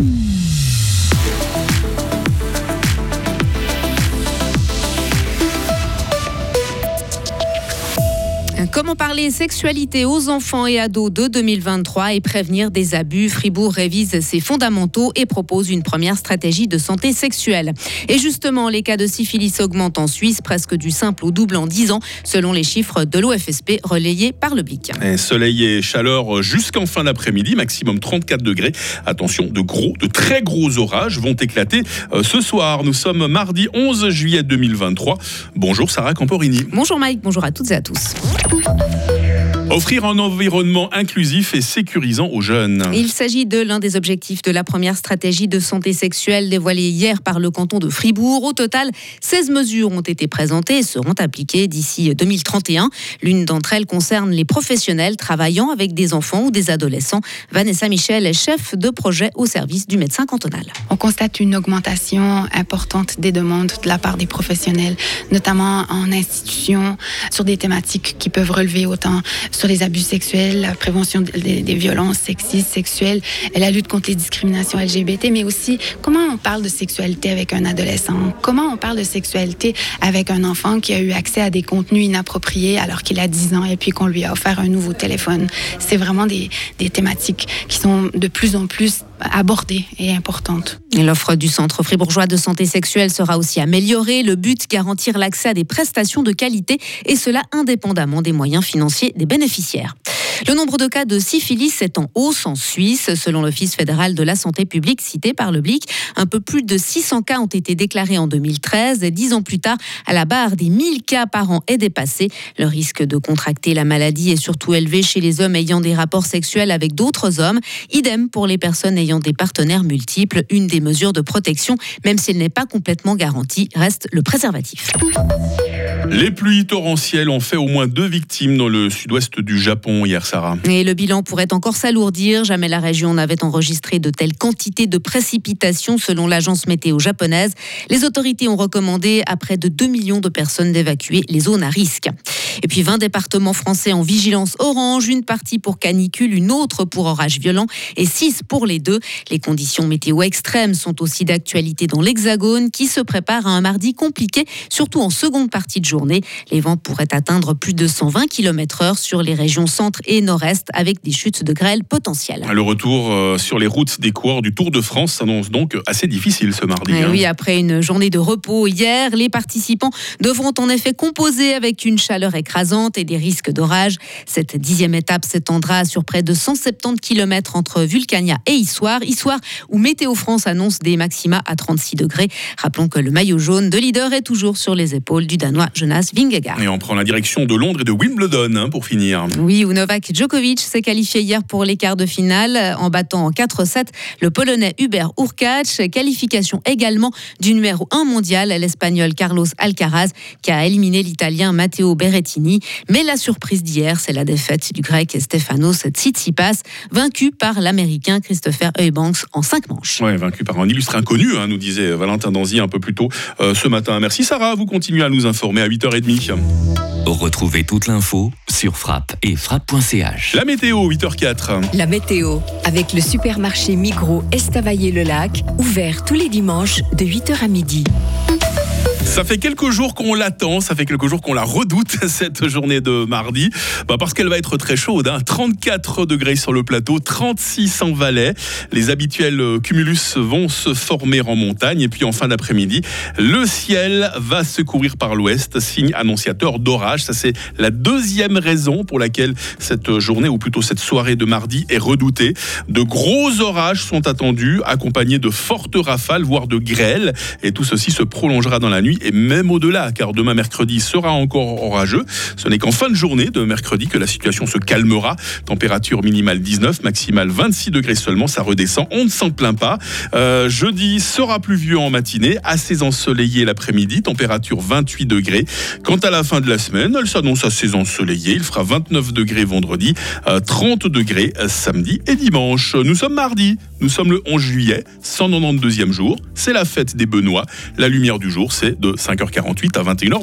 Mm-hmm. Comment parler sexualité aux enfants et ados de 2023 et prévenir des abus? Fribourg révise ses fondamentaux et propose une première stratégie de santé sexuelle. Et justement, les cas de syphilis augmentent en Suisse, presque du simple au double en 10 ans, selon les chiffres de l'OFSP relayés par le BIC. soleil et chaleur jusqu'en fin d'après-midi, maximum 34 degrés. Attention, de gros, de très gros orages vont éclater euh, ce soir. Nous sommes mardi 11 juillet 2023. Bonjour Sarah Camporini. Bonjour Mike, bonjour à toutes et à tous. Offrir un environnement inclusif et sécurisant aux jeunes. Il s'agit de l'un des objectifs de la première stratégie de santé sexuelle dévoilée hier par le canton de Fribourg. Au total, 16 mesures ont été présentées et seront appliquées d'ici 2031. L'une d'entre elles concerne les professionnels travaillant avec des enfants ou des adolescents. Vanessa Michel est chef de projet au service du médecin cantonal. On constate une augmentation importante des demandes de la part des professionnels, notamment en institution, sur des thématiques qui peuvent relever autant sur les abus sexuels, la prévention des, violences sexistes, sexuelles, la lutte contre les discriminations LGBT, mais aussi comment on parle de sexualité avec un adolescent, comment on parle de sexualité avec un enfant qui a eu accès à des contenus inappropriés alors qu'il a 10 ans et puis qu'on lui a offert un nouveau téléphone. C'est vraiment des thématiques qui sont de plus en plus abordées et importantes. L'offre du Centre fribourgeois de santé sexuelle sera aussi améliorée. Le but, garantir l'accès à des prestations de qualité et cela indépendamment des moyens financiers des bénéficiaires. Le nombre de cas de syphilis est en hausse en Suisse. Selon l'Office fédéral de la santé publique cité par le BLIC, un peu plus de 600 cas ont été déclarés en 2013. Et dix ans plus tard, à la barre des 1000 cas par an est dépassé. Le risque de contracter la maladie est surtout élevé chez les hommes ayant des rapports sexuels avec d'autres hommes. Idem pour les personnes ayant des partenaires multiples. Une des mesures de protection, même s'il n'est pas complètement garanti, reste le préservatif. Les pluies torrentielles ont fait au moins deux victimes dans le sud-ouest du Japon hier, Sarah. Et le bilan pourrait encore s'alourdir. Jamais la région n'avait enregistré de telles quantités de précipitations selon l'agence météo japonaise. Les autorités ont recommandé à près de 2 millions de personnes d'évacuer les zones à risque. Et puis 20 départements français en vigilance orange, une partie pour canicule, une autre pour orage violent et 6 pour les deux. Les conditions météo extrêmes sont aussi d'actualité dans l'Hexagone qui se prépare à un mardi compliqué, surtout en seconde partie journée. Les vents pourraient atteindre plus de 120 km/h sur les régions centre et nord-est avec des chutes de grêle potentielles. Le retour euh, sur les routes des coureurs du Tour de France s'annonce donc assez difficile ce mardi. Hein. Oui, après une journée de repos hier, les participants devront en effet composer avec une chaleur écrasante et des risques d'orage. Cette dixième étape s'étendra sur près de 170 km entre Vulcania et Issoire. Issoire où Météo France annonce des maxima à 36 degrés. Rappelons que le maillot jaune de leader est toujours sur les épaules du Danois Jonas Vingegaard. Et on prend la direction de Londres et de Wimbledon hein, pour finir. Oui, où Novak Djokovic s'est qualifié hier pour les quarts de finale en battant en 4-7 le Polonais Hubert Urkacz. Qualification également du numéro 1 mondial, l'Espagnol Carlos Alcaraz, qui a éliminé l'Italien Matteo Berrettini. Mais la surprise d'hier, c'est la défaite du Grec Stefanos Tsitsipas, vaincu par l'Américain Christopher Eubanks en 5 manches. Oui, vaincu par un illustre inconnu, hein, nous disait Valentin Danzy un peu plus tôt euh, ce matin. Merci Sarah, vous continuez à nous informer à 8h30. Retrouvez toute l'info sur frappe et frappe.ch. La météo, 8h04. La météo, avec le supermarché Migros Estavayer-le-Lac, ouvert tous les dimanches de 8h à midi. Ça fait quelques jours qu'on l'attend, ça fait quelques jours qu'on la redoute, cette journée de mardi, bah parce qu'elle va être très chaude. Hein. 34 degrés sur le plateau, 36 en Valais. Les habituels euh, cumulus vont se former en montagne. Et puis en fin d'après-midi, le ciel va se couvrir par l'ouest, signe annonciateur d'orage. Ça, c'est la deuxième raison pour laquelle cette journée, ou plutôt cette soirée de mardi, est redoutée. De gros orages sont attendus, accompagnés de fortes rafales, voire de grêles. Et tout ceci se prolongera dans la nuit et même au-delà, car demain mercredi sera encore orageux. Ce n'est qu'en fin de journée de mercredi que la situation se calmera. Température minimale 19, maximale 26 degrés seulement, ça redescend, on ne s'en plaint pas. Euh, jeudi sera pluvieux en matinée, assez ensoleillé l'après-midi, température 28 degrés. Quant à la fin de la semaine, elle s'annonce assez ensoleillée, il fera 29 degrés vendredi, 30 euh, degrés samedi et dimanche. Nous sommes mardi, nous sommes le 11 juillet, 192e jour, c'est la fête des Benoît. La lumière du jour, c'est de 5h48 à 21h.